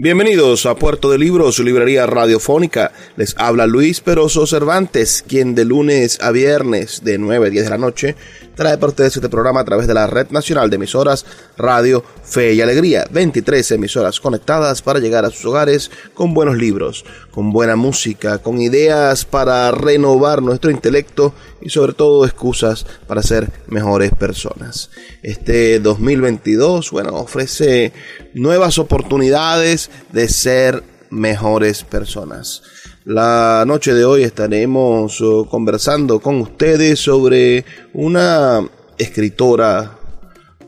Bienvenidos a Puerto de Libros, su librería radiofónica. Les habla Luis Peroso Cervantes, quien de lunes a viernes de 9 a 10 de la noche trae para ustedes este programa a través de la Red Nacional de Emisoras Radio Fe y Alegría. 23 emisoras conectadas para llegar a sus hogares con buenos libros, con buena música, con ideas para renovar nuestro intelecto y sobre todo excusas para ser mejores personas. Este 2022, bueno, ofrece nuevas oportunidades de ser mejores personas. La noche de hoy estaremos oh, conversando con ustedes sobre una escritora,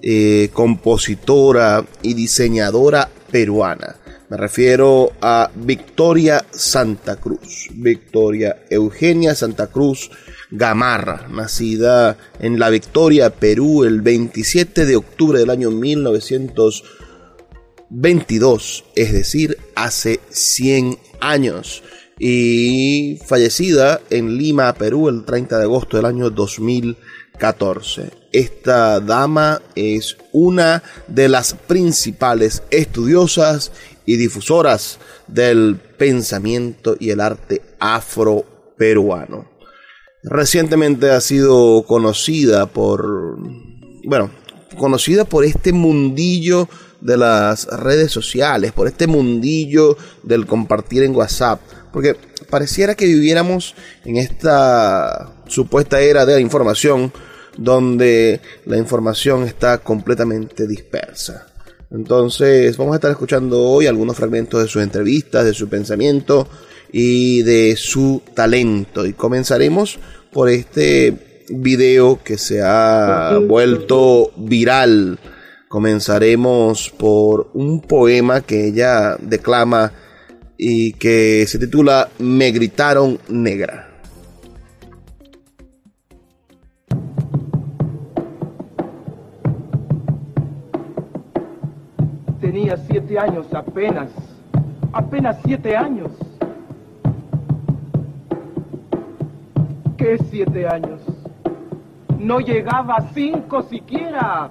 eh, compositora y diseñadora peruana. Me refiero a Victoria Santa Cruz. Victoria Eugenia Santa Cruz Gamarra, nacida en La Victoria, Perú, el 27 de octubre del año 1922, es decir, hace 100 años y fallecida en Lima, Perú, el 30 de agosto del año 2014. Esta dama es una de las principales estudiosas y difusoras del pensamiento y el arte afro-peruano. Recientemente ha sido conocida por, bueno, conocida por este mundillo de las redes sociales, por este mundillo del compartir en WhatsApp porque pareciera que viviéramos en esta supuesta era de la información donde la información está completamente dispersa. Entonces vamos a estar escuchando hoy algunos fragmentos de sus entrevistas, de su pensamiento y de su talento. Y comenzaremos por este video que se ha vuelto viral. Comenzaremos por un poema que ella declama y que se titula Me gritaron negra. Tenía siete años apenas, apenas siete años. ¿Qué siete años? No llegaba a cinco siquiera.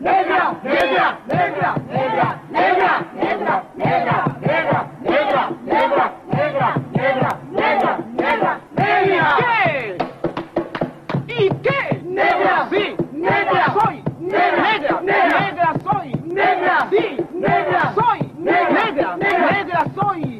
Negra, negra, negra, negra, negra, negra, negra, negra, negra, negra, negra, negra, negra, negra, negra. ¿Qué? ¿Y qué? Negra, sí, negra soy, negra, negra, negra soy, negra, sí, negra soy, negra, negra, negra soy.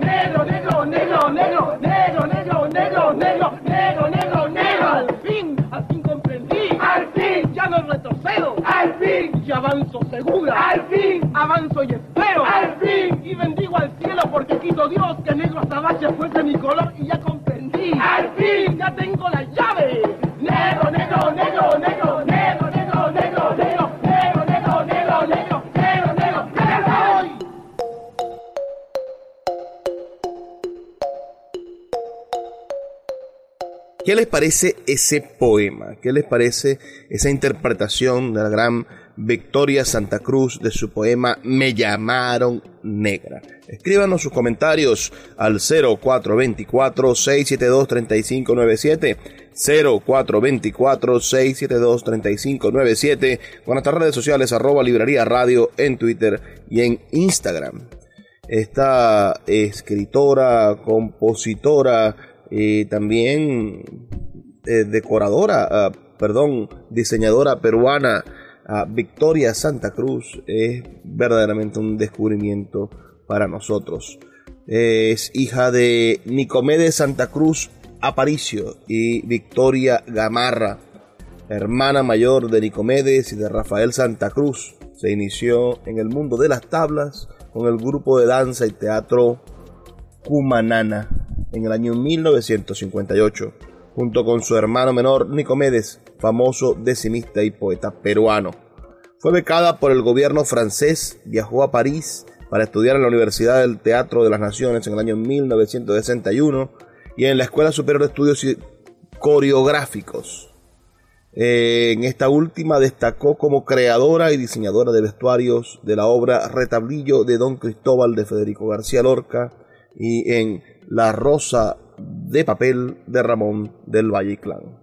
Al fin avanzo y espero. Al fin y bendigo al cielo porque quito Dios que negro azabache fuese mi color y ya comprendí. Al fin ya tengo la llave. Negro, negro, negro, negro, negro, negro, negro, negro. ¿Qué les parece ese poema? ¿Qué les parece esa interpretación de la gran Victoria Santa Cruz de su poema Me llamaron negra? Escríbanos sus comentarios al 0424-672-3597. 0424-672-3597 con nuestras redes sociales arroba librería radio en Twitter y en Instagram. Esta escritora, compositora, y también eh, decoradora, ah, perdón, diseñadora peruana, ah, Victoria Santa Cruz, es verdaderamente un descubrimiento para nosotros. Es hija de Nicomedes Santa Cruz Aparicio y Victoria Gamarra, hermana mayor de Nicomedes y de Rafael Santa Cruz. Se inició en el mundo de las tablas con el grupo de danza y teatro Cumanana en el año 1958, junto con su hermano menor Nicomedes, famoso decimista y poeta peruano. Fue becada por el gobierno francés, viajó a París para estudiar en la Universidad del Teatro de las Naciones en el año 1961 y en la Escuela Superior de Estudios Coreográficos. Eh, en esta última destacó como creadora y diseñadora de vestuarios de la obra Retablillo de Don Cristóbal de Federico García Lorca y en La Rosa de Papel de Ramón del Valle Clan.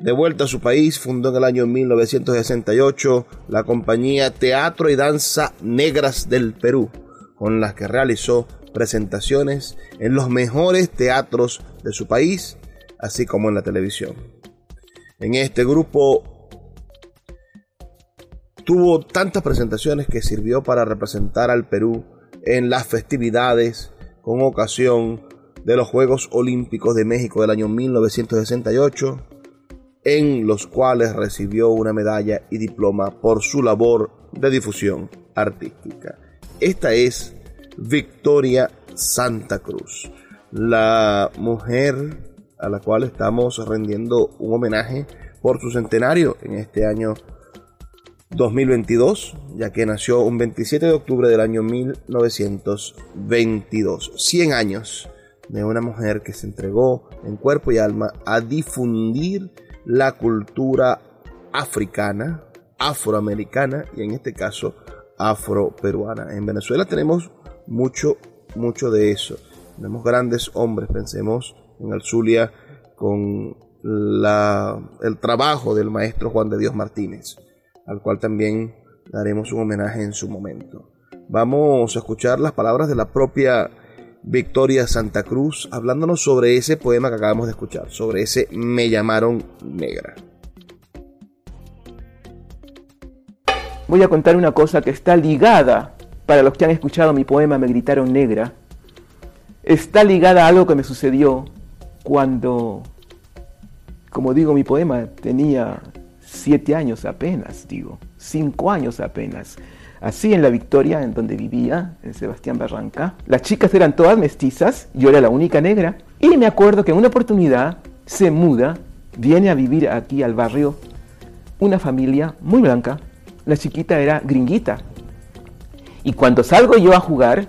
De vuelta a su país, fundó en el año 1968 la compañía Teatro y Danza Negras del Perú, con las que realizó presentaciones en los mejores teatros de su país, así como en la televisión. En este grupo tuvo tantas presentaciones que sirvió para representar al Perú en las festividades con ocasión de los Juegos Olímpicos de México del año 1968, en los cuales recibió una medalla y diploma por su labor de difusión artística. Esta es Victoria Santa Cruz, la mujer a la cual estamos rendiendo un homenaje por su centenario en este año 2022, ya que nació un 27 de octubre del año 1922. 100 años de una mujer que se entregó en cuerpo y alma a difundir la cultura africana, afroamericana y en este caso afroperuana. En Venezuela tenemos mucho, mucho de eso. Tenemos grandes hombres, pensemos en el Zulia con la, el trabajo del maestro Juan de Dios Martínez al cual también daremos un homenaje en su momento. Vamos a escuchar las palabras de la propia Victoria Santa Cruz hablándonos sobre ese poema que acabamos de escuchar, sobre ese Me llamaron negra. Voy a contar una cosa que está ligada, para los que han escuchado mi poema Me gritaron negra, está ligada a algo que me sucedió cuando, como digo, mi poema tenía siete años apenas, digo, cinco años apenas. Así en La Victoria, en donde vivía, en Sebastián Barranca, las chicas eran todas mestizas, yo era la única negra, y me acuerdo que en una oportunidad se muda, viene a vivir aquí al barrio una familia muy blanca, la chiquita era gringuita, Y cuando salgo yo a jugar,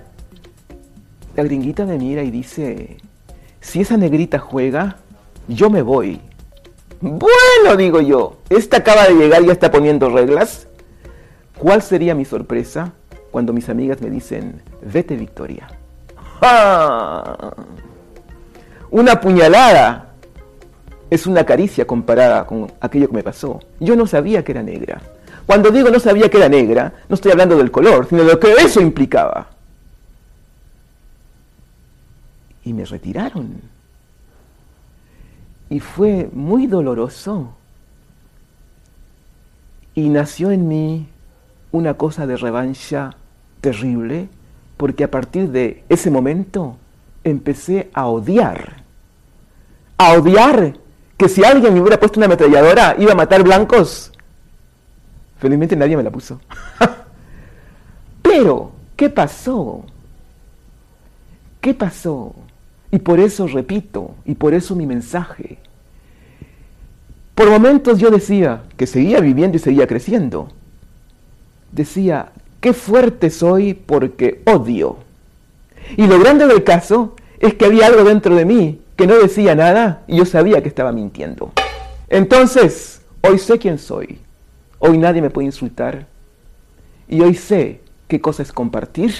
la gringuita me mira y dice, si esa negrita juega, yo me voy. Bueno, digo yo, esta acaba de llegar y ya está poniendo reglas. ¿Cuál sería mi sorpresa cuando mis amigas me dicen, vete Victoria? Una puñalada es una caricia comparada con aquello que me pasó. Yo no sabía que era negra. Cuando digo no sabía que era negra, no estoy hablando del color, sino de lo que eso implicaba. Y me retiraron. Y fue muy doloroso. Y nació en mí una cosa de revancha terrible, porque a partir de ese momento empecé a odiar. A odiar que si alguien me hubiera puesto una ametralladora iba a matar blancos Felizmente nadie me la puso. Pero, ¿qué pasó? ¿Qué pasó? Y por eso repito, y por eso mi mensaje. Por momentos yo decía que seguía viviendo y seguía creciendo. Decía, qué fuerte soy porque odio. Y lo grande del caso es que había algo dentro de mí que no decía nada y yo sabía que estaba mintiendo. Entonces, hoy sé quién soy. Hoy nadie me puede insultar. Y hoy sé qué cosa es compartir.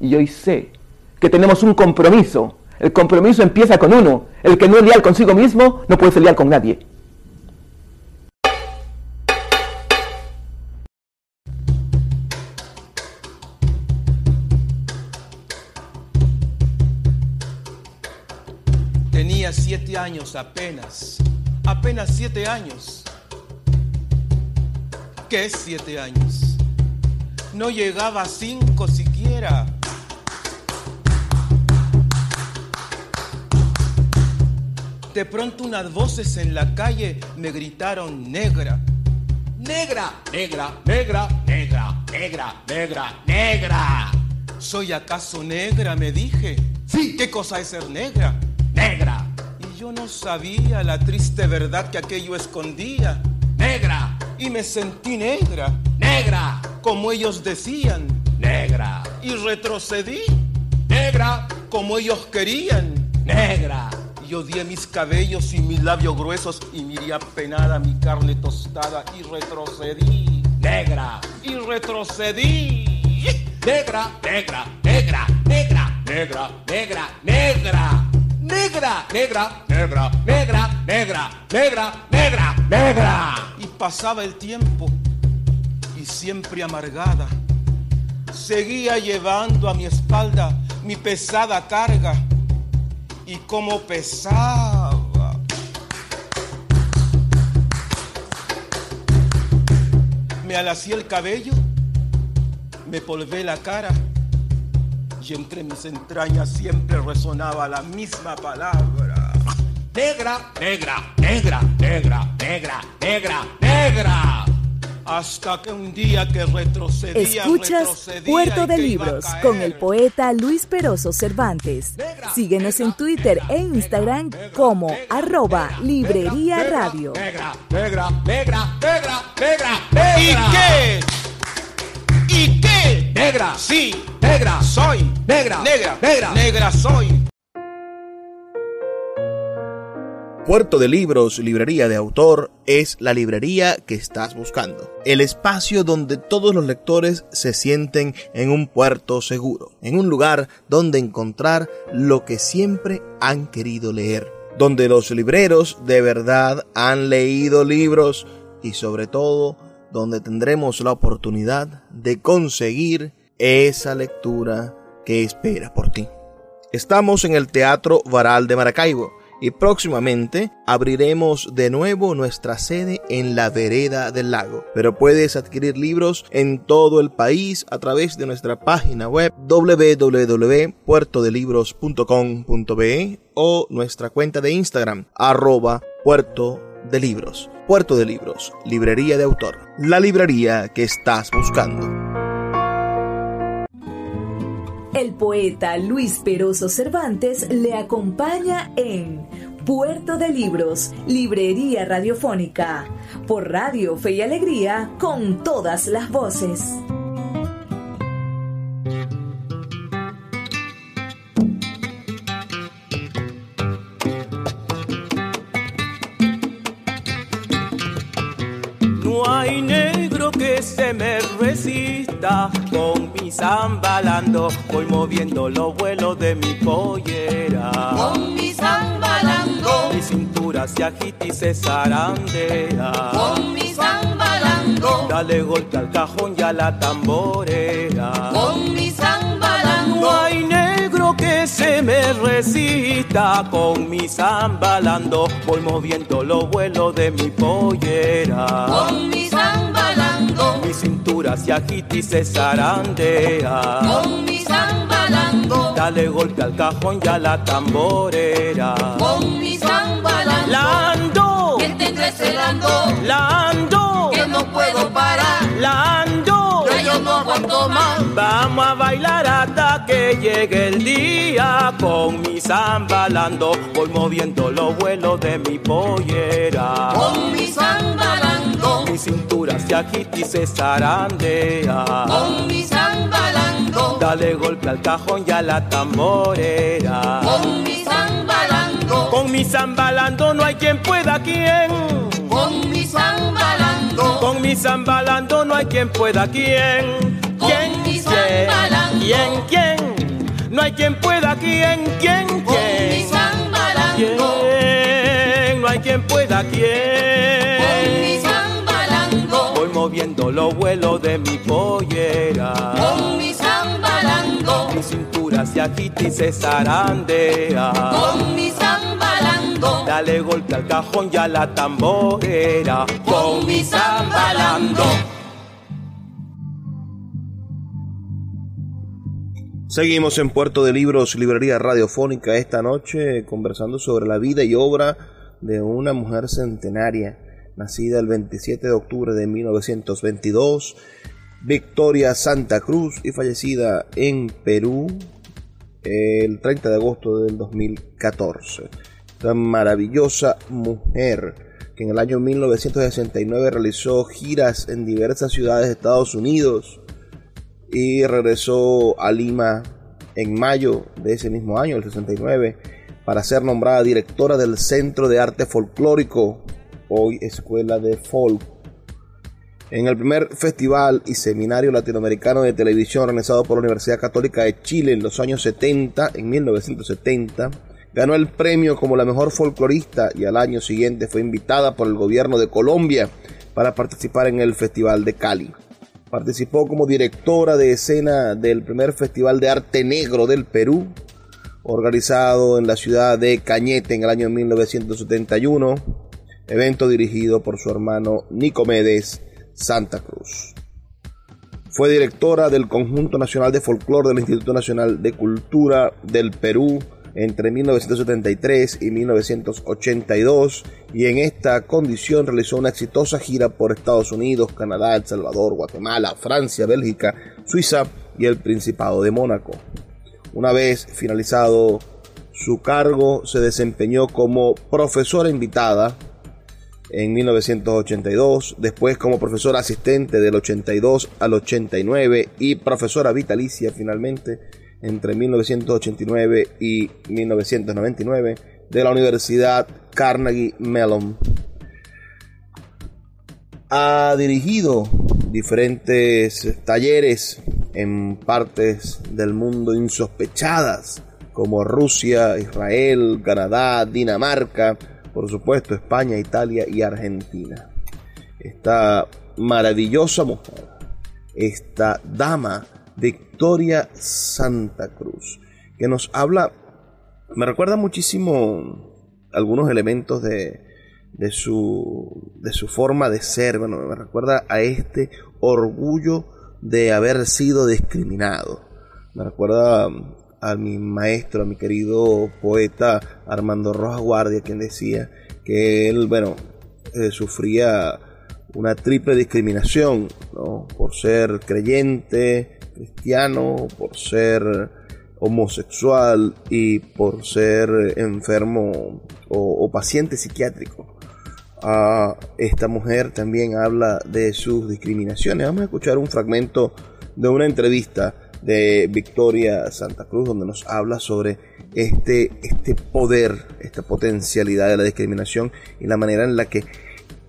Y hoy sé que tenemos un compromiso. El compromiso empieza con uno. El que no es leal consigo mismo no puede ser leal con nadie. Tenía siete años apenas, apenas siete años ¿Qué es siete años? No llegaba a cinco siquiera. De pronto unas voces en la calle me gritaron negra. Negra, negra, negra, negra, negra, negra, negra. ¿Soy acaso negra? Me dije. Sí. ¿Qué cosa es ser negra? Negra. Yo no sabía la triste verdad que aquello escondía. Negra. Y me sentí negra, negra, como ellos decían, negra, y retrocedí, negra, como ellos querían, negra. Y odié mis cabellos y mis labios gruesos y miré apenada mi carne tostada y retrocedí, negra, y retrocedí. Negra, negra, negra, negra, negra, negra, negra negra, negra, negra, negra, negra, negra, negra, negra. Y pasaba el tiempo. Y siempre amargada, seguía llevando a mi espalda mi pesada carga. Y como pesaba. Me alací el cabello, me polvé la cara y entre mis entrañas siempre resonaba la misma palabra. Negra, negra, negra, negra, negra, negra, negra. Hasta que un día que retrocedía, Escuchas Puerto de Libros con el poeta Luis Peroso Cervantes. Síguenos en Twitter e Instagram como arroba Librería Radio. Negra, negra, negra, negra, negra, negra. ¿Y qué? Negra, sí, negra soy, negra, negra, negra, negra soy. Puerto de Libros, librería de autor, es la librería que estás buscando. El espacio donde todos los lectores se sienten en un puerto seguro, en un lugar donde encontrar lo que siempre han querido leer, donde los libreros de verdad han leído libros y sobre todo donde tendremos la oportunidad de conseguir esa lectura que espera por ti. Estamos en el Teatro Varal de Maracaibo y próximamente abriremos de nuevo nuestra sede en la vereda del lago. Pero puedes adquirir libros en todo el país a través de nuestra página web www.puertodelibros.com.be o nuestra cuenta de Instagram arroba puerto de libros. Puerto de Libros, librería de autor, la librería que estás buscando. El poeta Luis Peroso Cervantes le acompaña en Puerto de Libros, Librería Radiofónica, por Radio Fe y Alegría, con todas las voces. Que se me resista. Con mi zambalando voy moviendo los vuelos de mi pollera. Con mi zambalando, Mi cintura se agita y se zarandea. con mi zambalando, Dale golpe al cajón y a la tamborera. con mi No zambalando, hay negro que se me resista con mi zambalando. Voy moviendo los vuelos de mi pollera. con mi zambalando, Mi cintura se agita y se zarandea. con mi zambalando, Dale golpe al cajón y a la tamborera. con mi zambalando, Lando, que te celando, Lando, que no puedo parar. Más. Vamos a bailar hasta que llegue el día con mi zambalando. Voy moviendo los vuelos de mi pollera. Con mi zambalando, Mi cintura se agita y se zarandea. con mi zambalando, Dale golpe al cajón y a la tamborera. con mi zambalando, Con mi zambalando no hay quien pueda quien. con mi zambalando, Con mi zambalando no hay quien pueda quien. Zambalando. ¿Quién? ¿Quién? No hay quien pueda quien. ¿Quién? con mi ¿Quién? zambalando, ¿Quién? No hay quien pueda con mi quien. Voy moviendo los vuelos de mi pollera. con mi zambalando, Mi cintura se agita y se zarandea. con mi zambalando, Dale golpe al cajón y a la tamborera. Con mi zambalando. Seguimos en Puerto de Libros, Librería Radiofónica, esta noche conversando sobre la vida y obra de una mujer centenaria, nacida el 27 de octubre de 1922, Victoria Santa Cruz, y fallecida en Perú el 30 de agosto del 2014. Esta maravillosa mujer que en el año 1969 realizó giras en diversas ciudades de Estados Unidos, y regresó a Lima en mayo de ese mismo año, el 69, para ser nombrada directora del Centro de Arte Folclórico, hoy Escuela de Folk. En el primer festival y seminario latinoamericano de televisión organizado por la Universidad Católica de Chile en los años 70, en 1970, ganó el premio como la mejor folclorista y al año siguiente fue invitada por el gobierno de Colombia para participar en el Festival de Cali. Participó como directora de escena del primer Festival de Arte Negro del Perú, organizado en la ciudad de Cañete en el año 1971, evento dirigido por su hermano Nicomedes Santa Cruz. Fue directora del Conjunto Nacional de Folclore del Instituto Nacional de Cultura del Perú entre 1973 y 1982 y en esta condición realizó una exitosa gira por Estados Unidos, Canadá, El Salvador, Guatemala, Francia, Bélgica, Suiza y el Principado de Mónaco. Una vez finalizado su cargo, se desempeñó como profesora invitada en 1982, después como profesora asistente del 82 al 89 y profesora vitalicia finalmente entre 1989 y 1999 de la Universidad Carnegie Mellon. Ha dirigido diferentes talleres en partes del mundo insospechadas como Rusia, Israel, Canadá, Dinamarca, por supuesto España, Italia y Argentina. Esta maravillosa mujer, esta dama Victoria Santa Cruz, que nos habla, me recuerda muchísimo algunos elementos de, de, su, de su forma de ser, bueno, me recuerda a este orgullo de haber sido discriminado, me recuerda a mi maestro, a mi querido poeta Armando Rojas Guardia, quien decía que él, bueno, eh, sufría una triple discriminación, ¿no? Por ser creyente, cristiano, por ser homosexual y por ser enfermo o, paciente psiquiátrico. Uh, esta mujer también habla de sus discriminaciones. Vamos a escuchar un fragmento de una entrevista de Victoria Santa Cruz donde nos habla sobre este, este poder, esta potencialidad de la discriminación y la manera en la que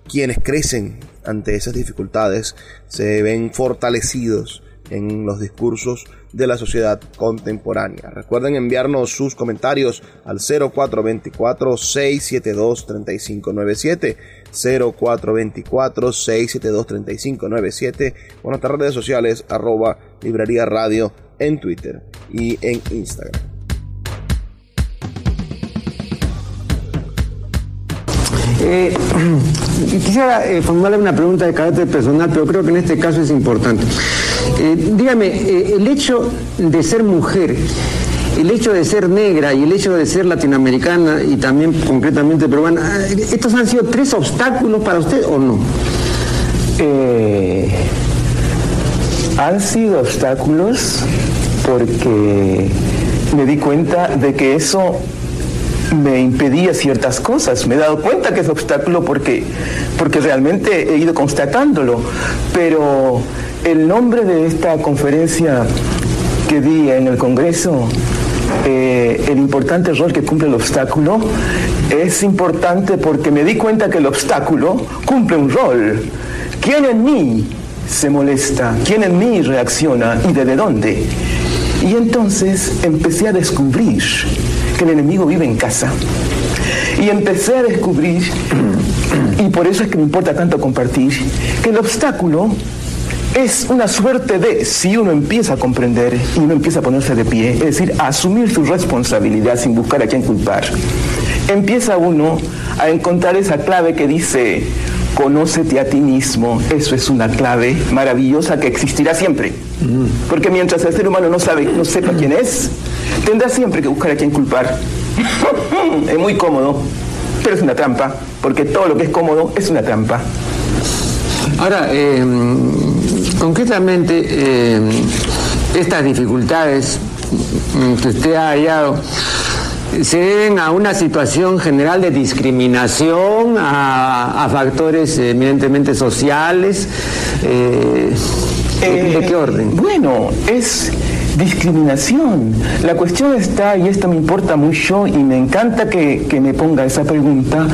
quienes crecen ante esas dificultades se ven fortalecidos en los discursos de la sociedad contemporánea. Recuerden enviarnos sus comentarios al 0424-672-3597, 0424-672-3597 o nuestras redes sociales arroba librería radio en Twitter y en Instagram. Eh, quisiera eh, formularle una pregunta de carácter personal, pero creo que en este caso es importante. Eh, dígame, eh, el hecho de ser mujer, el hecho de ser negra y el hecho de ser latinoamericana y también concretamente peruana, eh, ¿estos han sido tres obstáculos para usted o no? Han sido obstáculos porque me di cuenta de que eso me impedía ciertas cosas. Me he dado cuenta que es obstáculo porque, porque realmente he ido constatándolo. Pero el nombre de esta conferencia que di en el Congreso, eh, el importante rol que cumple el obstáculo, es importante porque me di cuenta que el obstáculo cumple un rol. ¿Quién en mí se molesta? ¿Quién en mí reacciona? ¿Y desde dónde? Y entonces empecé a descubrir que el enemigo vive en casa. Y empecé a descubrir, y por eso es que me importa tanto compartir, que el obstáculo es una suerte de, si uno empieza a comprender y uno empieza a ponerse de pie, es decir, a asumir su responsabilidad sin buscar a quién culpar, empieza uno a encontrar esa clave que dice, conócete a ti mismo, eso es una clave maravillosa que existirá siempre. Porque mientras el ser humano no sabe, no sepa quién es, tendrá siempre que buscar a quién culpar. es muy cómodo, pero es una trampa, porque todo lo que es cómodo es una trampa. Ahora, eh, concretamente, eh, estas dificultades mm, que usted ha hallado se deben a una situación general de discriminación, a, a factores eminentemente sociales. eh, ¿de, de Eh, qué orden? Bueno, es discriminación. La cuestión está, y esto me importa mucho, y me encanta que, que me ponga esa pregunta,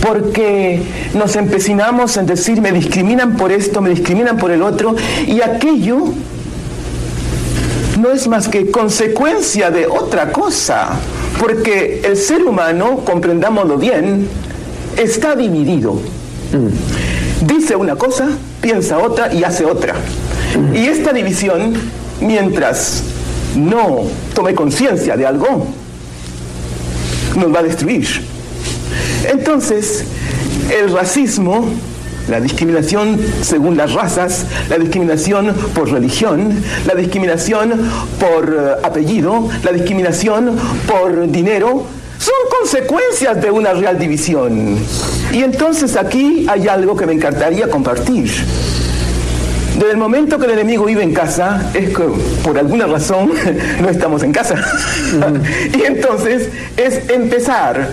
porque nos empecinamos en decir, me discriminan por esto, me discriminan por el otro, y aquello no es más que consecuencia de otra cosa, porque el ser humano, comprendámoslo bien, está dividido. Dice una cosa, piensa otra y hace otra. Y esta división, mientras no tome conciencia de algo, nos va a destruir. Entonces, el racismo, la discriminación según las razas, la discriminación por religión, la discriminación por eh, apellido, la discriminación por dinero, son consecuencias de una real división. Y entonces aquí hay algo que me encantaría compartir. Desde el momento que el enemigo vive en casa, es que por alguna razón no estamos en casa. y entonces es empezar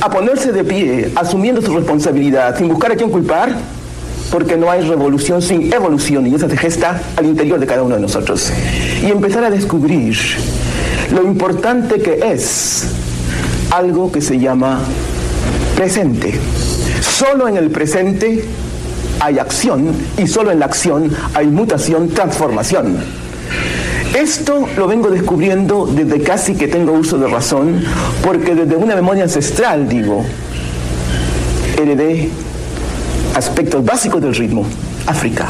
a ponerse de pie, asumiendo su responsabilidad, sin buscar a quién culpar, porque no hay revolución sin evolución y esa se gesta al interior de cada uno de nosotros. Y empezar a descubrir lo importante que es algo que se llama presente. Solo en el presente hay acción y solo en la acción hay mutación, transformación. Esto lo vengo descubriendo desde casi que tengo uso de razón, porque desde una memoria ancestral, digo, heredé aspectos básicos del ritmo, África.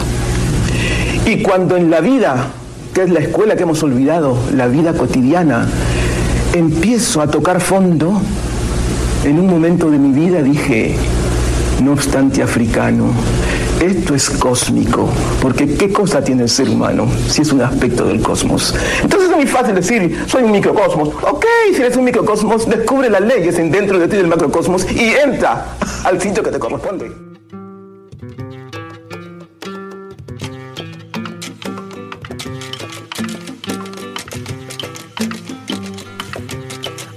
Y cuando en la vida, que es la escuela que hemos olvidado, la vida cotidiana, empiezo a tocar fondo, en un momento de mi vida dije, no obstante africano, esto es cósmico, porque ¿qué cosa tiene el ser humano si es un aspecto del cosmos? Entonces es muy fácil decir, soy un microcosmos. Ok, si eres un microcosmos, descubre las leyes en dentro de ti del macrocosmos y entra al sitio que te corresponde.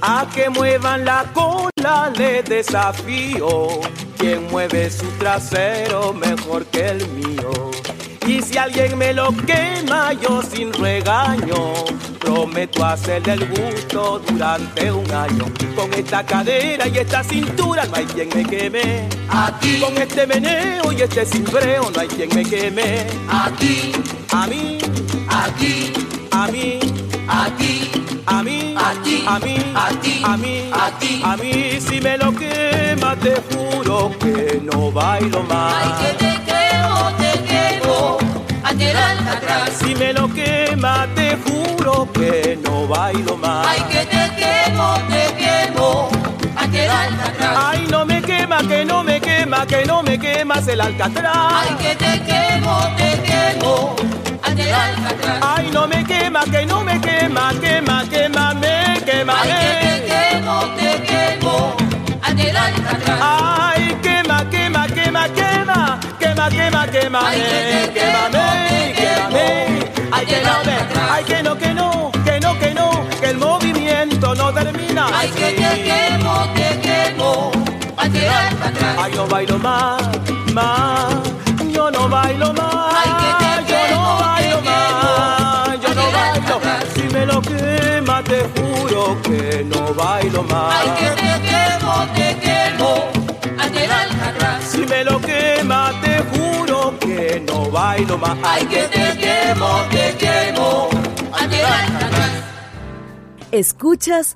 A que muevan la cola le desafío. Quien mueve su trasero mejor que el mío. Y si alguien me lo quema, yo sin regaño prometo hacerle el gusto durante un año. Con esta cadera y esta cintura no hay quien me queme. A ti, Con este meneo y este cimbreo no hay quien me queme. a ti, A mí, a ti, a mí, a ti, a mí, A ti, a mí, a ti, a mí, a ti. a mí, si me lo quema te juro que no bailo más. ay que te quemo, te quemo, ante el alcatraz. Si me lo quema te juro que no bailo más. Ay que te quemo, te quemo, ante el alcatraz. Ay, no me quema, que no me quema, que no me quemas el alcatraz. Ay que te quemo, te quemo, ante el alcatraz. Ay, no me quema, que no me quema, quema, quema, me quema. Ay que te quemo, te quemo, ante el alcatraz. Ay, quema, quema, quema, quema, quema, quema, quema, Ay, que te quémame, quémame. Ay, que no ay, que no, que no, que no, que no, que el movimiento no termina. Ay que te quemo, te quemo, el alcatraz. Ay, no bailo más, más, yo no bailo más. Ay, que te yo no quemo, bailo te más, quemo, yo no adelante, bailo. atrás. Si me lo quema, te juro que no bailo más. Ay que te quemo, te quemo, ante el alcatraz. Si me lo quema, te juro que no bailo más. Ay que te quemo, te quemo, ante el alcatraz. Escuchas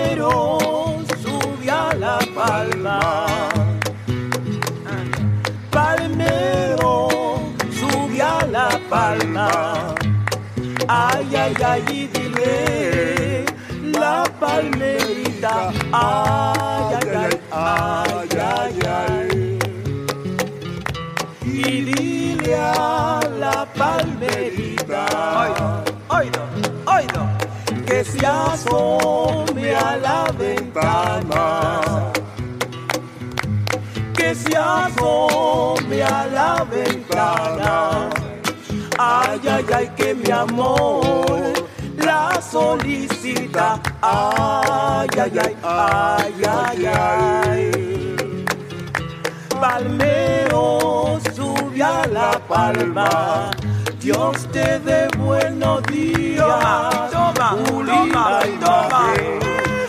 palma. Ay, ay, ay, y dile la palmerita. Ay, ay, ay, ay, ay, ay. Y dile a la palmerita. Oído, oído, que se asome a la ventana. Que se asome a la ventana. Que mi amor la solicita. Ay, ay, ay, ay, ay, ay. Palmero sube a la palma. Dios te dé buenos días. Toma, toma, toma.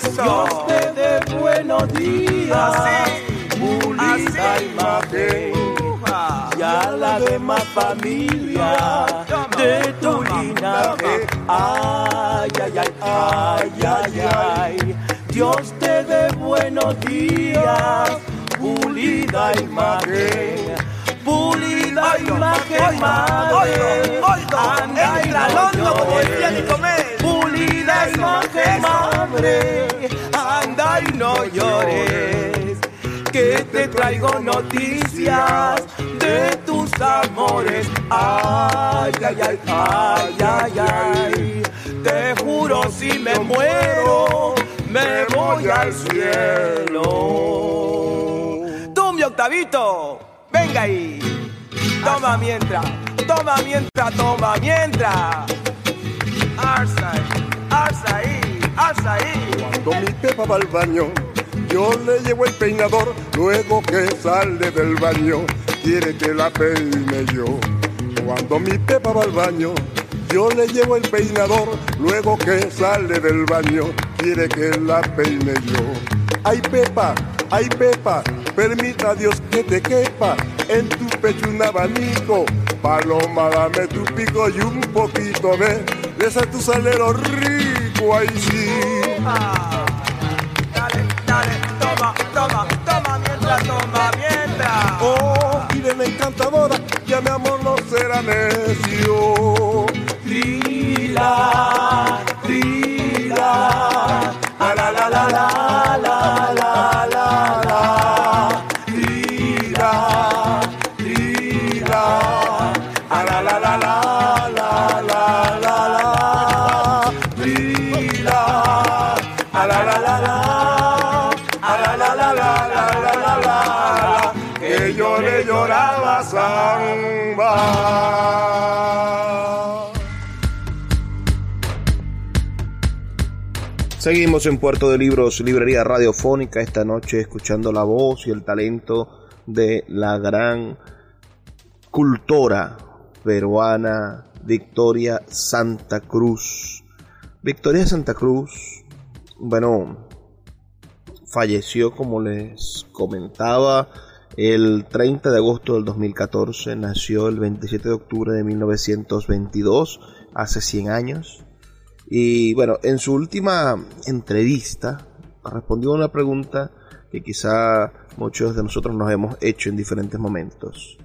Dios te dé buenos días. Pulida imagen. Y a la demás familia de tu linaje. Ay, ay, ay, ay, ay, ay. Dios te dé buenos días pulida imagen, pulida imagen, madre, anda y la como decía Nicomés, pulida imagen, madre, anda y no llores, que te traigo noticias de tus amores, ay, ay, ay, ay, ay, ay, te juro si me muero, me voy al cielo. Tú, mi Octavito, venga ahí. Toma mientras, toma mientras, toma mientras. Ahí, alza ahí, alza ahí. Cuando mi pepa va al baño, Yo le llevo el peinador luego que sale del baño. Quiere que la peine yo. Cuando mi Pepa va al baño, yo le llevo el peinador luego que sale del baño. Quiere que la peine yo. Ay Pepa, ay Pepa, permita Dios que te quepa en tu pecho un abanico. Paloma, dame tu pico y un poquito de, de ese tu salero rico, ay sí. Toma, toma, toma mientras, toma mientras. Oh, la encantadora, ya mi amor no será necio. Trila, trila, la la la la la la la Seguimos en Puerto de Libros, librería radiofónica, esta noche escuchando la voz y el talento de la gran cultora peruana Victoria Santa Cruz. Victoria Santa Cruz, bueno, falleció como les comentaba el 30 de agosto del 2014, nació el 27 de octubre de 1922, hace 100 años. Y bueno, en su última entrevista respondió a una pregunta que quizá muchos de nosotros nos hemos hecho en diferentes momentos.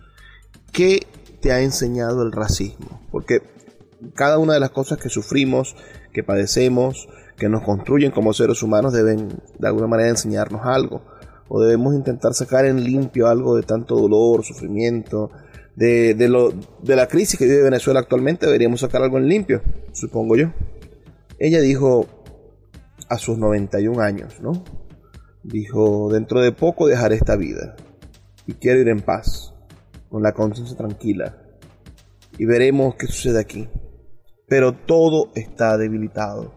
¿Qué te ha enseñado el racismo? Porque cada una de las cosas que sufrimos, que padecemos, que nos construyen como seres humanos deben de alguna manera enseñarnos algo. O debemos intentar sacar en limpio algo de tanto dolor, sufrimiento, de, de, lo, de la crisis que vive Venezuela actualmente. Deberíamos sacar algo en limpio, supongo yo. Ella dijo a sus 91 años, ¿no? Dijo, dentro de poco dejaré esta vida y quiero ir en paz, con la conciencia tranquila, y veremos qué sucede aquí. Pero todo está debilitado,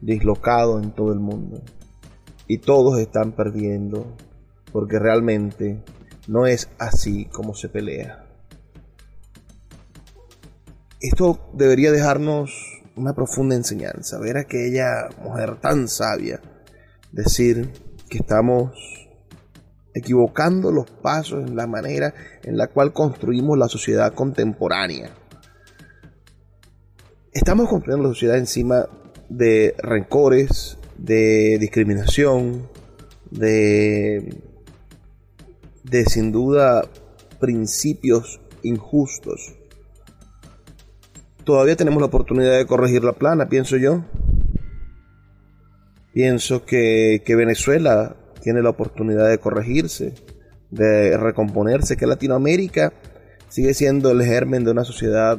dislocado en todo el mundo, y todos están perdiendo, porque realmente no es así como se pelea. Esto debería dejarnos una profunda enseñanza, ver a aquella mujer tan sabia decir que estamos equivocando los pasos en la manera en la cual construimos la sociedad contemporánea. Estamos construyendo la sociedad encima de rencores, de discriminación, de, de sin duda principios injustos. Todavía tenemos la oportunidad de corregir la plana, pienso yo. Pienso que, Venezuela tiene la oportunidad de corregirse, de recomponerse, que Latinoamérica sigue siendo el germen de una sociedad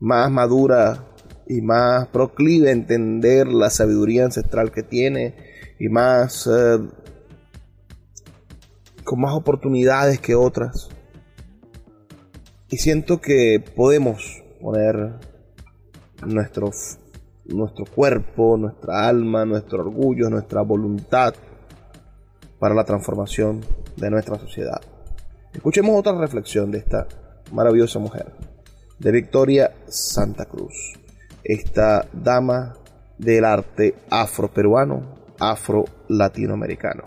más madura y más proclive a entender la sabiduría ancestral que tiene y más eh, con más oportunidades que otras. Y siento que podemos poner nuestro, nuestro cuerpo, nuestra alma, nuestro orgullo, nuestra voluntad para la transformación de nuestra sociedad. Escuchemos otra reflexión de esta maravillosa mujer, de Victoria Santa Cruz, esta dama del arte afroperuano, afro-latinoamericano.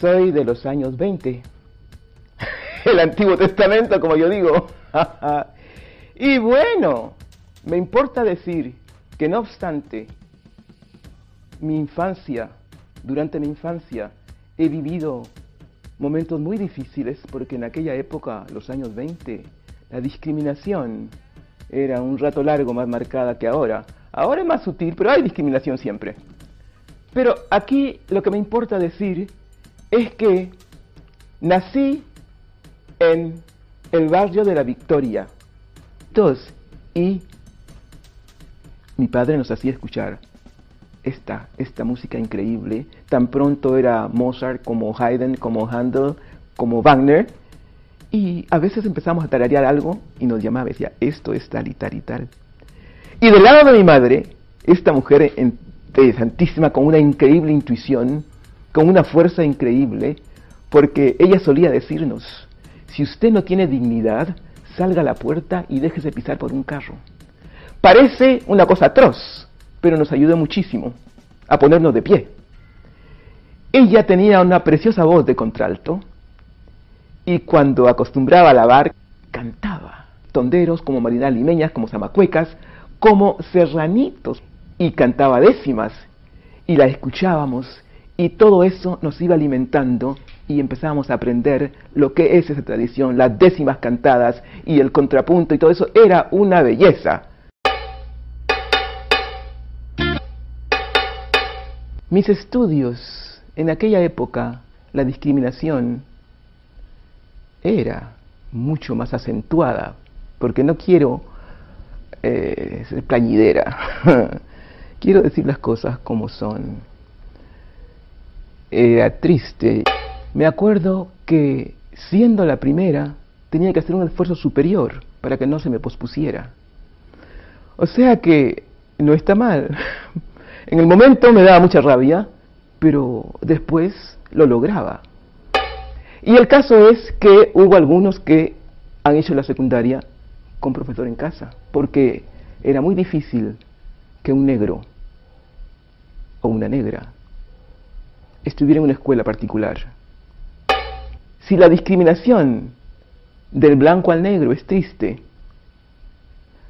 Soy de los años 20, el Antiguo Testamento, como yo digo. y bueno, me importa decir que no obstante, mi infancia, durante mi infancia, he vivido momentos muy difíciles porque en aquella época, los años 20, la discriminación era un rato largo más marcada que ahora. Ahora es más sutil, pero hay discriminación siempre. Pero aquí lo que me importa decir es que nací en el barrio de la Victoria. Dos, y mi padre nos hacía escuchar esta, esta música increíble. Tan pronto era Mozart como Haydn, como Handel, como Wagner. Y a veces empezamos a tararear algo y nos llamaba y decía, esto es tal y tal y tal. Y del lado de mi madre, esta mujer interesantísima, con una increíble intuición, con una fuerza increíble, porque ella solía decirnos, si usted no tiene dignidad, salga a la puerta y déjese pisar por un carro. Parece una cosa atroz, pero nos ayudó muchísimo a ponernos de pie. Ella tenía una preciosa voz de contralto y cuando acostumbraba a lavar, cantaba. Tonderos como marinal limeñas, como zamacuecas, como serranitos y cantaba décimas y la escuchábamos y todo eso nos iba alimentando y empezábamos a aprender lo que es esa tradición, las décimas cantadas y el contrapunto y todo eso era una belleza. Mis estudios, en aquella época, la discriminación era mucho más acentuada, porque no quiero eh, ser plañidera, quiero decir las cosas como son. Era triste. Me acuerdo que siendo la primera tenía que hacer un esfuerzo superior para que no se me pospusiera. O sea que no está mal. En el momento me daba mucha rabia, pero después lo lograba. Y el caso es que hubo algunos que han hecho la secundaria con profesor en casa, porque era muy difícil que un negro o una negra estuviera en una escuela particular. Si la discriminación del blanco al negro es triste,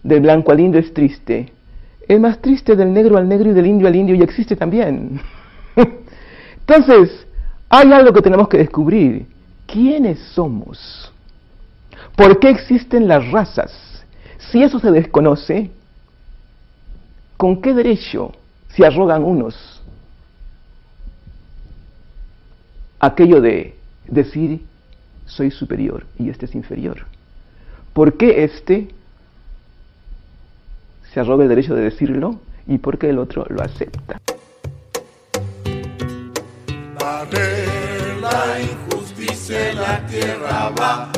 del blanco al indio es triste, el más triste del negro al negro y del indio al indio y existe también. Entonces, hay algo que tenemos que descubrir. ¿Quiénes somos? ¿Por qué existen las razas? Si eso se desconoce, ¿con qué derecho se arrogan unos aquello de decir soy superior y este es inferior? ¿Por qué este se arroga el derecho de decirlo y por qué el otro lo acepta? la injusticia en la tierra va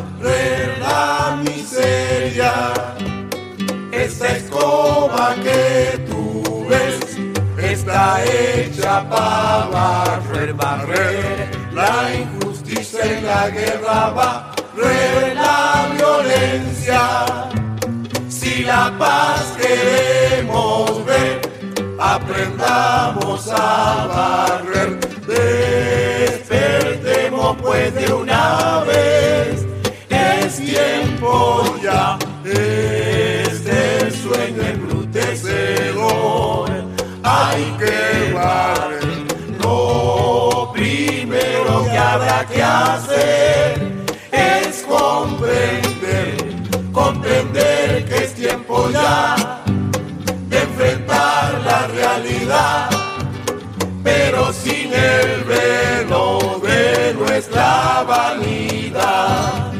la miseria. Esta escoba que tú ves está hecha para barrer, barrer la injusticia en la guerra, barrer la violencia. Si la paz queremos ver, aprendamos a barrer. Despertemos pues de una vez es tiempo ya, este sueño embrutecedor. Hay que barrer, habrá que hacer es comprender, comprender que es tiempo ya de enfrentar la realidad, pero sin el velo de nuestra vanidad.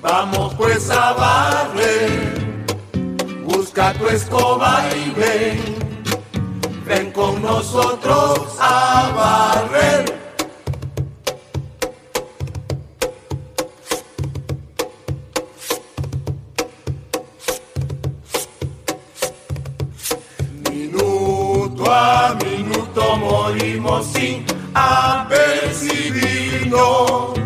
Vamos pues a barrer, busca tu escoba y ven, ven con nosotros a barrer. Morimos sin apercibirnos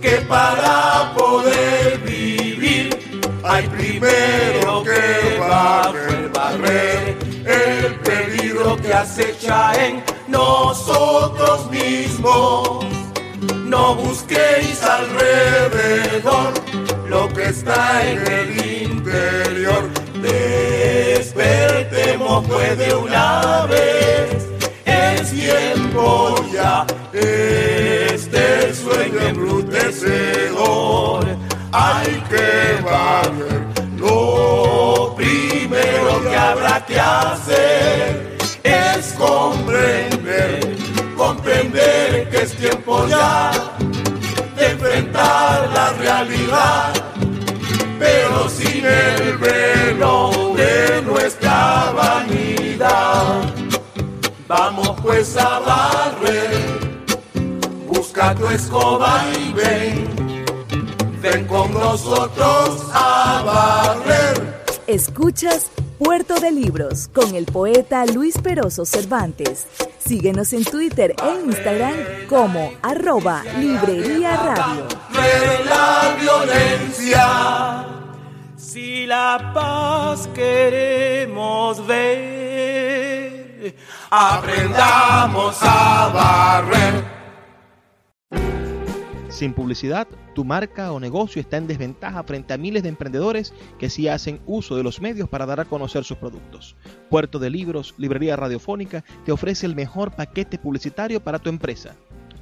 que para poder vivir hay primero que barrer, barrer el peligro que acecha en nosotros mismos. No busquéis alrededor lo que está en el interior. Despertemos pues de una vez, es tiempo ya, este sueño embrutecedor. Hay que barrer, lo primero que habrá que hacer es comprender, comprender que es tiempo ya de enfrentar la realidad, pero sin el velo de nuestra pues a barrer, busca tu escoba y ven, ven con nosotros a barrer. Escuchas Puerto de Libros con el poeta Luis Peroso Cervantes. Síguenos en Twitter e Instagram como arroba Librería Radio. la violencia. Si la paz queremos ver, aprendamos a barrer. Sin publicidad, tu marca o negocio está en desventaja frente a miles de emprendedores que sí hacen uso de los medios para dar a conocer sus productos. Puerto de Libros, Librería Radiofónica, te ofrece el mejor paquete publicitario para tu empresa.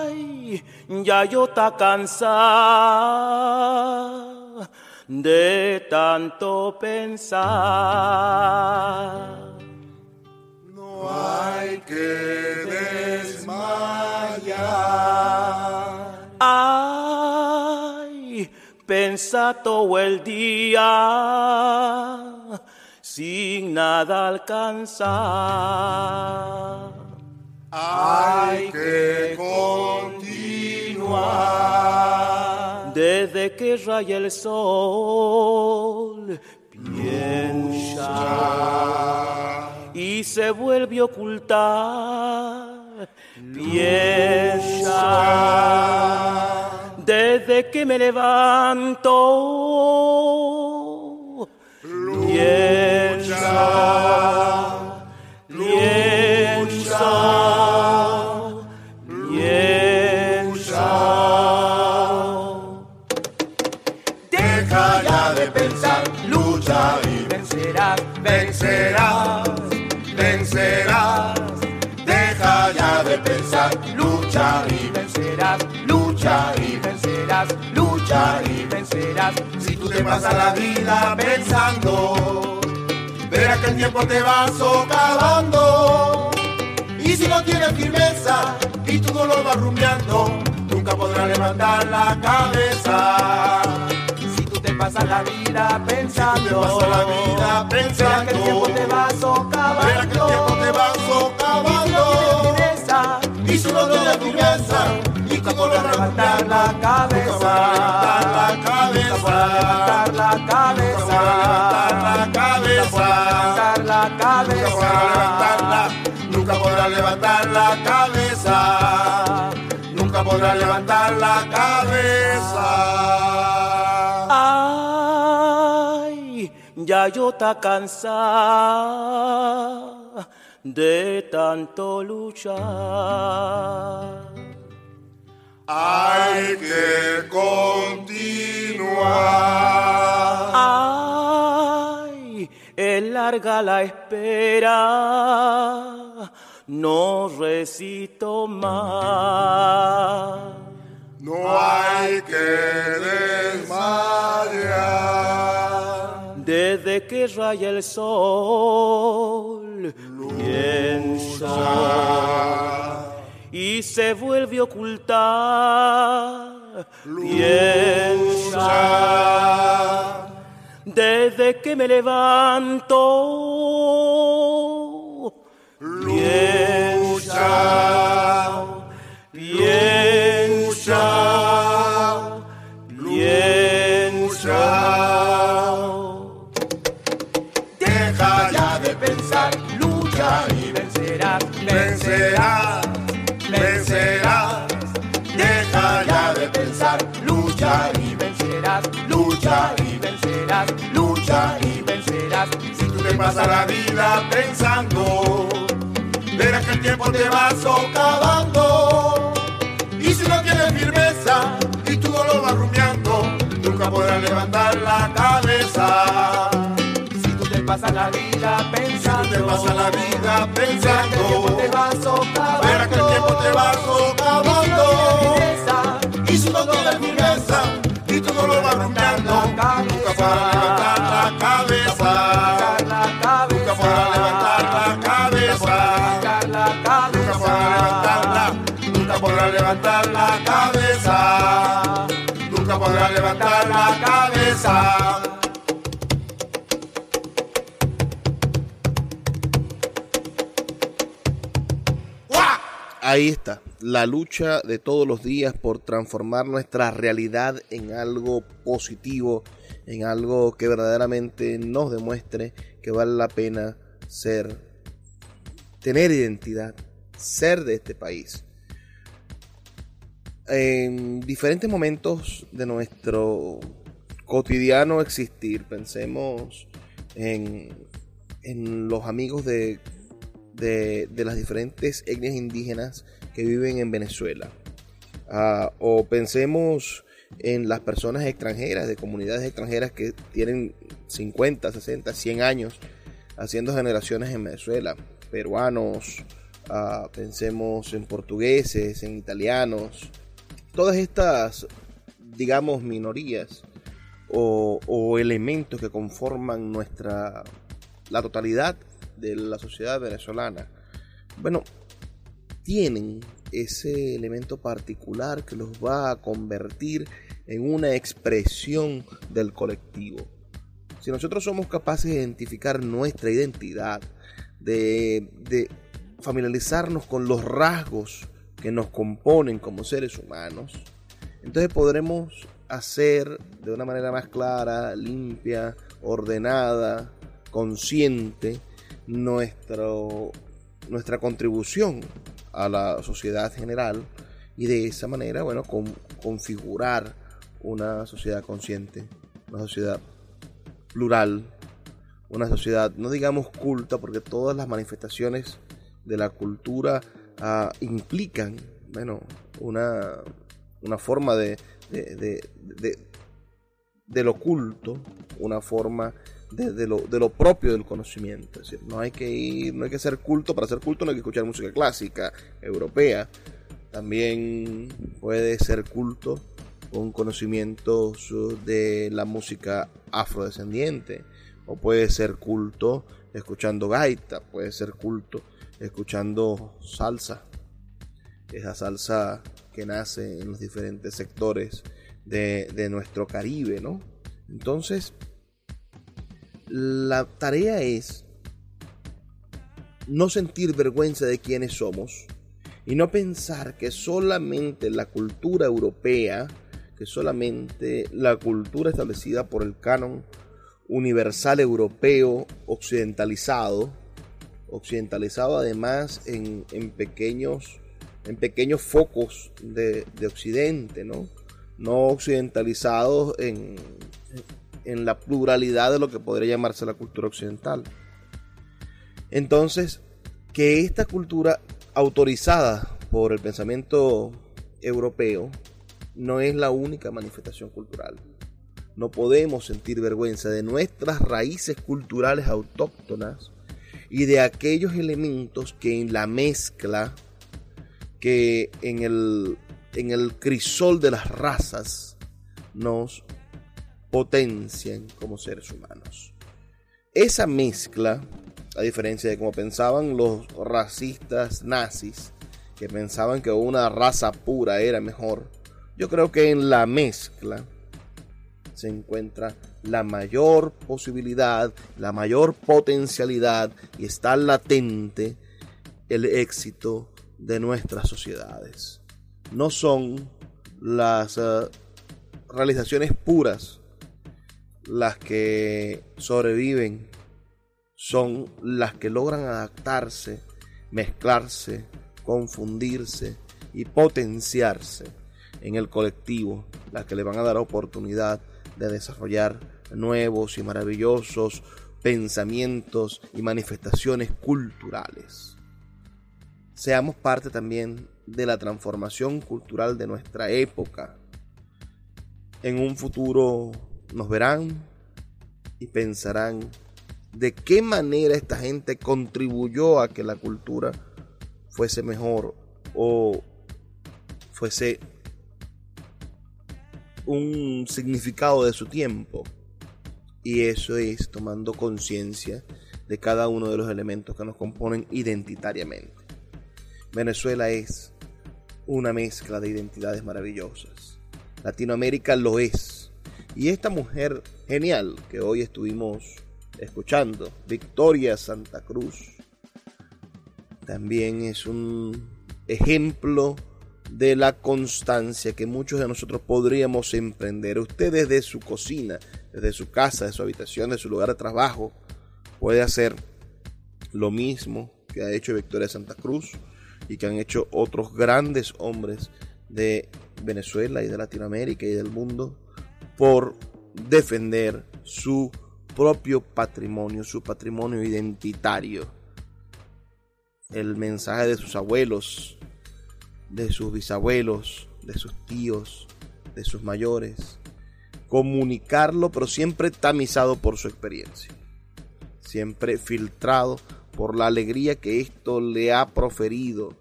Ay, ya yo está cansada de tanto pensar. No hay que desmayar. Ay, pensa todo el día sin nada alcanzar. Hay que continuar. Desde que raya el sol, piensa y se vuelve a ocultar. Piensa desde que me levanto. Piensa, piensa, vencerás, vencerás, vencerás. Deja ya de pensar, lucha y vencerás, lucha y vencerás, lucha y vencerás. Si tú te pasas la vida pensando, verás que el tiempo te va socavando. Y si no tienes firmeza y tu dolor va rumiando, nunca podrás levantar la cabeza. Si tú te pasas la vida pensando, Te pasa la vida verás que el tiempo te pensando. va socavando. Que el tiempo te va socavando. Y si no tienes firmeza y tu dolor va levantar la cabeza. Nunca podrás levantar la cabeza. Levantar la cabeza. Nunca podrás levantar la cabeza. Nunca podrás levantar la cabeza. Ay, ya yo está cansada de tanto luchar. Hay que continuar. Ay, es larga la espera, no recito más. No hay que desmayar. Desde que raya el sol, piensa y se vuelve a ocultar. Piensa desde que me levanto. Piensa, piensa, piensa. Deja ya de pensar, lucha y vencerás, vencerás, vencerás. Deja ya de pensar, lucha y vencerás. lucha y vencerás, lucha y vencerás. Si tú te pasas la vida pensando, verás que el tiempo te va socavando. Y si no tienes firmeza y tú no lo vas rumiando, nunca podrás levantar la cabeza. Si tú te pasas la vida pensando, Si tú te pasas la vida pensando, va verás que el tiempo te va socavando. Y si no tienes firmeza Ahí está, la lucha de todos los días por transformar nuestra realidad en algo positivo, en algo que verdaderamente nos demuestre que vale la pena ser, tener identidad, ser de este país. En diferentes momentos de nuestro cotidiano existir, pensemos en, en los amigos de de, de las diferentes etnias indígenas que viven en Venezuela. Ah, o pensemos en las personas extranjeras, de comunidades extranjeras que tienen 50, 60, 100 años haciendo generaciones en Venezuela. Peruanos, ah, pensemos en portugueses, en italianos. Todas estas, digamos, minorías o, elementos que conforman nuestra, la totalidad de la sociedad venezolana, bueno, tienen ese elemento particular que los va a convertir en una expresión del colectivo. Si nosotros somos capaces de identificar nuestra identidad, de, de familiarizarnos con los rasgos que nos componen como seres humanos, entonces podremos hacer de una manera más clara, limpia, ordenada, consciente, nuestro, nuestra contribución a la sociedad general y de esa manera, bueno, con, configurar una sociedad consciente, una sociedad plural, una sociedad, no digamos culta, porque todas las manifestaciones de la cultura ah, implican, bueno, una, una forma de, de, de, de, del oculto, una forma de, de, lo, de, lo, propio del conocimiento. Es decir, no hay que ir, no hay que ser culto, para ser culto no hay que escuchar música clásica, europea. También puede ser culto con conocimientos de la música afrodescendiente. O puede ser culto escuchando gaita, puede ser culto escuchando salsa. Esa salsa que nace en los diferentes sectores de, nuestro Caribe, ¿no? Entonces, la tarea es no sentir vergüenza de quiénes somos y no pensar que solamente la cultura europea, que solamente la cultura establecida por el canon universal europeo occidentalizado, occidentalizado además en pequeños, en pequeños focos de, de Occidente, ¿no? no occidentalizados en, en la pluralidad de lo que podría llamarse la cultura occidental. Entonces, que esta cultura autorizada por el pensamiento europeo no es la única manifestación cultural. No podemos sentir vergüenza de nuestras raíces culturales autóctonas y de aquellos elementos que en la mezcla, que en el, en el crisol de las razas nos potencian como seres humanos. Esa mezcla, a diferencia de como pensaban los racistas nazis, que pensaban que una raza pura era mejor, yo creo que en la mezcla se encuentra la mayor posibilidad, la mayor potencialidad y está latente el éxito de nuestras sociedades. No son las uh, realizaciones puras las que sobreviven son las que logran adaptarse, mezclarse, confundirse y potenciarse en el colectivo, las que le van a dar oportunidad de desarrollar nuevos y maravillosos pensamientos y manifestaciones culturales. Seamos parte también de la transformación cultural de nuestra época. En un futuro nos verán y pensarán de qué manera esta gente contribuyó a que la cultura fuese mejor o fuese un significado de su tiempo. Y eso es tomando conciencia de cada uno de los elementos que nos componen identitariamente. Venezuela es una mezcla de identidades maravillosas. Latinoamérica lo es. Y esta mujer genial que hoy estuvimos escuchando, Victoria Santa Cruz, también es un ejemplo de la constancia que muchos de nosotros podríamos emprender. Usted desde su cocina, desde su casa, de su habitación, de su lugar de trabajo, puede hacer lo mismo que ha hecho Victoria Santa Cruz y que han hecho otros grandes hombres de Venezuela y de Latinoamérica y del mundo por defender su propio patrimonio, su patrimonio identitario. El mensaje de sus abuelos, de sus bisabuelos, de sus tíos, de sus mayores. Comunicarlo, pero siempre tamizado por su experiencia. Siempre filtrado por la alegría que esto le ha proferido.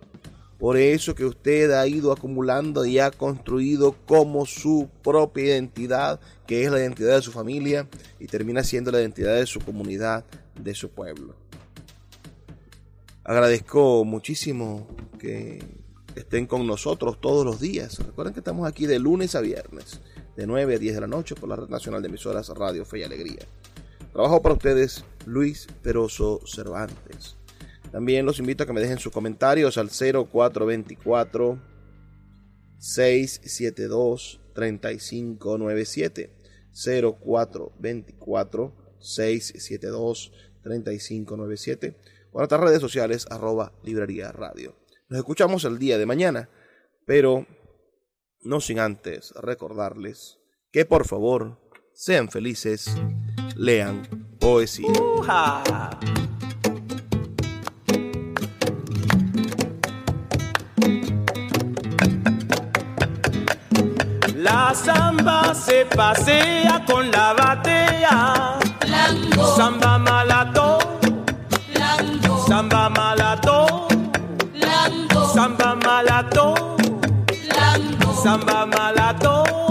Por eso que usted ha ido acumulando y ha construido como su propia identidad, que es la identidad de su familia y termina siendo la identidad de su comunidad, de su pueblo. Agradezco muchísimo que estén con nosotros todos los días. Recuerden que estamos aquí de lunes a viernes, de 9 a 10 de la noche por la Red Nacional de Emisoras Radio Fe y Alegría. Trabajo para ustedes Luis Peroso Cervantes. También los invito a que me dejen sus comentarios al 0424 672 3597 0424 672 3597 o en nuestras redes sociales arroba librería radio. Nos escuchamos el día de mañana, pero no sin antes recordarles que por favor sean felices, lean poesía. La samba se pasea con la batea. Samba malato. Samba malato. Samba malato. Samba malato.